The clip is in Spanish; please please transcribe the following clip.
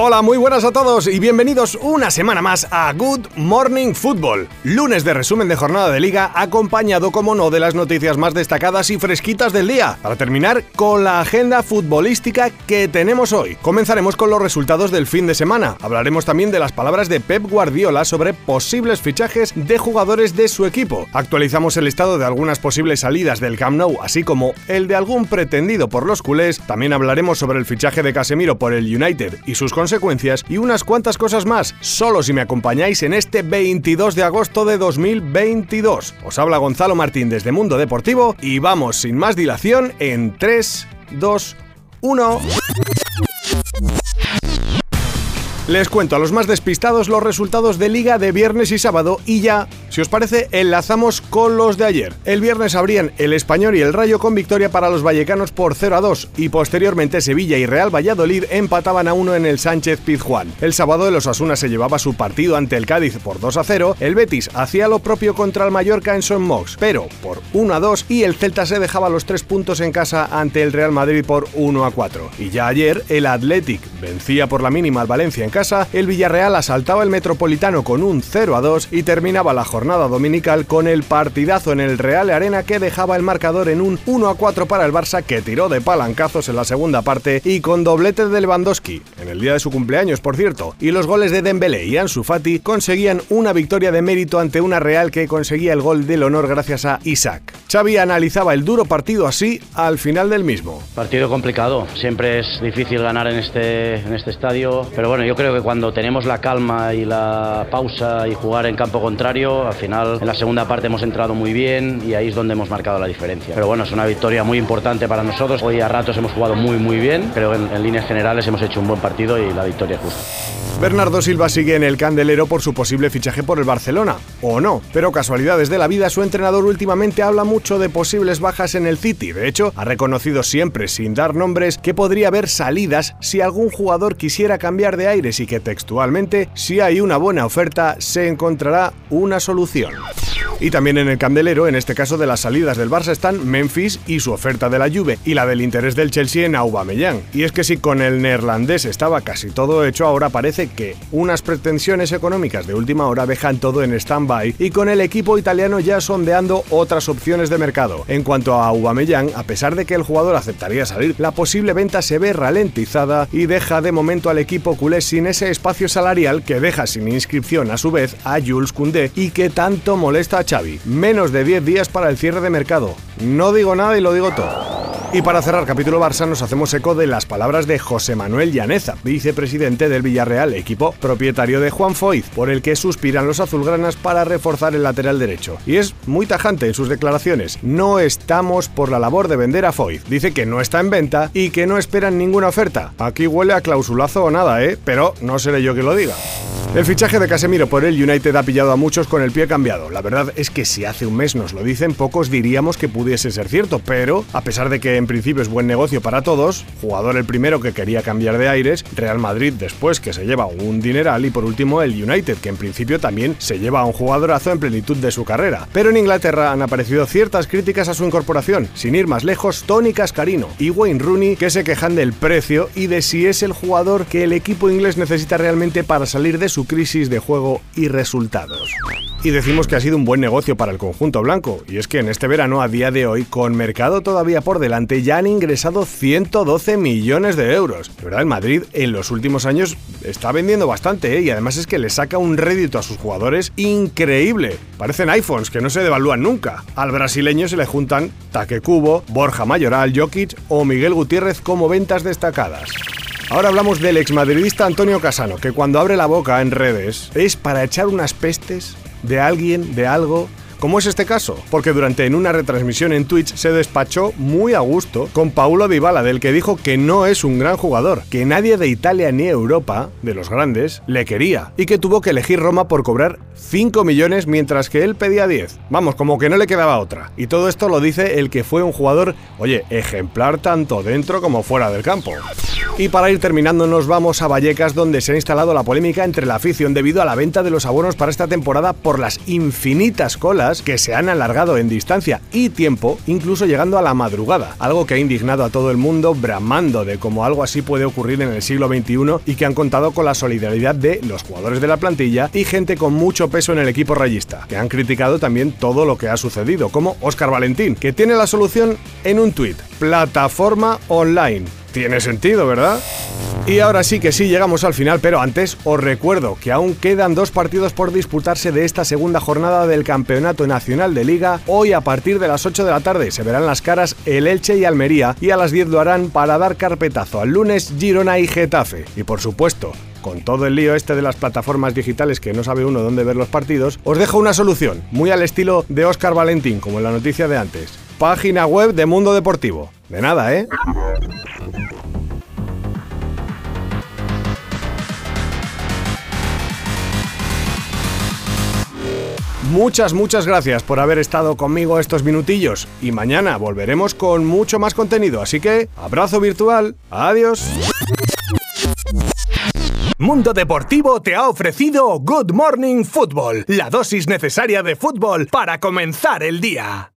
Hola, muy buenas a todos y bienvenidos una semana más a Good Morning Football, lunes de resumen de jornada de liga acompañado como no de las noticias más destacadas y fresquitas del día, para terminar con la agenda futbolística que tenemos hoy. Comenzaremos con los resultados del fin de semana, hablaremos también de las palabras de Pep Guardiola sobre posibles fichajes de jugadores de su equipo, actualizamos el estado de algunas posibles salidas del Camp Nou, así como el de algún pretendido por los culés, también hablaremos sobre el fichaje de Casemiro por el United y sus consecuencias y unas cuantas cosas más, solo si me acompañáis en este 22 de agosto de 2022. Os habla Gonzalo Martín desde Mundo Deportivo y vamos sin más dilación en 3, 2, 1. Les cuento a los más despistados los resultados de liga de viernes y sábado y ya, si os parece, enlazamos con los de ayer. El viernes abrían el Español y el Rayo con victoria para los vallecanos por 0 a 2 y posteriormente Sevilla y Real Valladolid empataban a 1 en el Sánchez Pizjuán. El sábado el Osasuna se llevaba su partido ante el Cádiz por 2 a 0, el Betis hacía lo propio contra el Mallorca en Son Mox, pero por 1 a 2 y el Celta se dejaba los 3 puntos en casa ante el Real Madrid por 1 a 4. Y ya ayer el Athletic vencía por la mínima al Valencia en casa, el Villarreal asaltaba el Metropolitano con un 0 a 2 y terminaba la jornada dominical con el partidazo en el Real Arena que dejaba el marcador en un 1 a 4 para el Barça que tiró de palancazos en la segunda parte y con doblete de Lewandowski, en el día de su cumpleaños por cierto, y los goles de Dembélé y Ansu Fati conseguían una victoria de mérito ante una Real que conseguía el gol del honor gracias a Isaac. Xavi analizaba el duro partido así al final del mismo. Partido complicado, siempre es difícil ganar en este, en este estadio, pero bueno, yo creo que cuando tenemos la calma y la pausa y jugar en campo contrario, final en la segunda parte hemos entrado muy bien y ahí es donde hemos marcado la diferencia. Pero bueno, es una victoria muy importante para nosotros. Hoy a ratos hemos jugado muy muy bien, creo que en, en líneas generales hemos hecho un buen partido y la victoria es justa. Bernardo Silva sigue en el candelero por su posible fichaje por el Barcelona, o no, pero casualidades de la vida, su entrenador últimamente habla mucho de posibles bajas en el City. De hecho, ha reconocido siempre, sin dar nombres, que podría haber salidas si algún jugador quisiera cambiar de aires y que textualmente, si hay una buena oferta, se encontrará una solución. Y también en el candelero, en este caso de las salidas del Barça, están Memphis y su oferta de la Juve, y la del interés del Chelsea en Aubameyang. Y es que si con el neerlandés estaba casi todo hecho, ahora parece que unas pretensiones económicas de última hora dejan todo en stand-by y con el equipo italiano ya sondeando otras opciones de mercado. En cuanto a Aubameyang, a pesar de que el jugador aceptaría salir, la posible venta se ve ralentizada y deja de momento al equipo culé sin ese espacio salarial que deja sin inscripción a su vez a Jules Koundé y que tanto molesta a Menos de 10 días para el cierre de mercado. No digo nada y lo digo todo. Y para cerrar capítulo Barça nos hacemos eco de las palabras de José Manuel Llaneza, vicepresidente del Villarreal, equipo propietario de Juan Foyz, por el que suspiran los azulgranas para reforzar el lateral derecho. Y es muy tajante en sus declaraciones. No estamos por la labor de vender a Foyz. Dice que no está en venta y que no esperan ninguna oferta. Aquí huele a clausulazo o nada, ¿eh? Pero no seré yo que lo diga. El fichaje de Casemiro por el United ha pillado a muchos con el pie cambiado. La verdad es que si hace un mes nos lo dicen, pocos diríamos que pudiese ser cierto, pero a pesar de que en principio es buen negocio para todos, jugador el primero que quería cambiar de aires, Real Madrid después que se lleva un dineral y por último el United que en principio también se lleva a un jugadorazo en plenitud de su carrera. Pero en Inglaterra han aparecido ciertas críticas a su incorporación, sin ir más lejos, Tony Cascarino y Wayne Rooney que se quejan del precio y de si es el jugador que el equipo inglés necesita realmente para salir de su crisis de juego y resultados. Y decimos que ha sido un buen negocio para el conjunto blanco, y es que en este verano, a día de hoy, con mercado todavía por delante, ya han ingresado 112 millones de euros. De verdad, el Madrid en los últimos años está vendiendo bastante, ¿eh? y además es que le saca un rédito a sus jugadores increíble. Parecen iPhones que no se devalúan nunca. Al brasileño se le juntan Take Cubo, Borja Mayoral, Jokic o Miguel Gutiérrez como ventas destacadas. Ahora hablamos del exmadridista Antonio Casano, que cuando abre la boca en redes es para echar unas pestes de alguien, de algo, como es este caso, porque durante en una retransmisión en Twitch se despachó muy a gusto con Paulo Dybala, del que dijo que no es un gran jugador, que nadie de Italia ni Europa, de los grandes, le quería, y que tuvo que elegir Roma por cobrar 5 millones mientras que él pedía 10. Vamos, como que no le quedaba otra. Y todo esto lo dice el que fue un jugador, oye, ejemplar tanto dentro como fuera del campo. Y para ir terminando nos vamos a Vallecas donde se ha instalado la polémica entre la afición debido a la venta de los abonos para esta temporada por las infinitas colas que se han alargado en distancia y tiempo, incluso llegando a la madrugada, algo que ha indignado a todo el mundo bramando de cómo algo así puede ocurrir en el siglo XXI y que han contado con la solidaridad de los jugadores de la plantilla y gente con mucho peso en el equipo rayista, que han criticado también todo lo que ha sucedido, como Óscar Valentín, que tiene la solución en un tuit, plataforma online. Tiene sentido, ¿verdad? Y ahora sí que sí llegamos al final, pero antes os recuerdo que aún quedan dos partidos por disputarse de esta segunda jornada del Campeonato Nacional de Liga. Hoy a partir de las 8 de la tarde se verán las caras el Elche y Almería y a las 10 lo harán para dar carpetazo al lunes Girona y Getafe. Y por supuesto, con todo el lío este de las plataformas digitales que no sabe uno dónde ver los partidos, os dejo una solución, muy al estilo de Óscar Valentín, como en la noticia de antes. Página web de Mundo Deportivo. De nada, ¿eh? Muchas, muchas gracias por haber estado conmigo estos minutillos y mañana volveremos con mucho más contenido, así que abrazo virtual, adiós. Mundo Deportivo te ha ofrecido Good Morning Football, la dosis necesaria de fútbol para comenzar el día.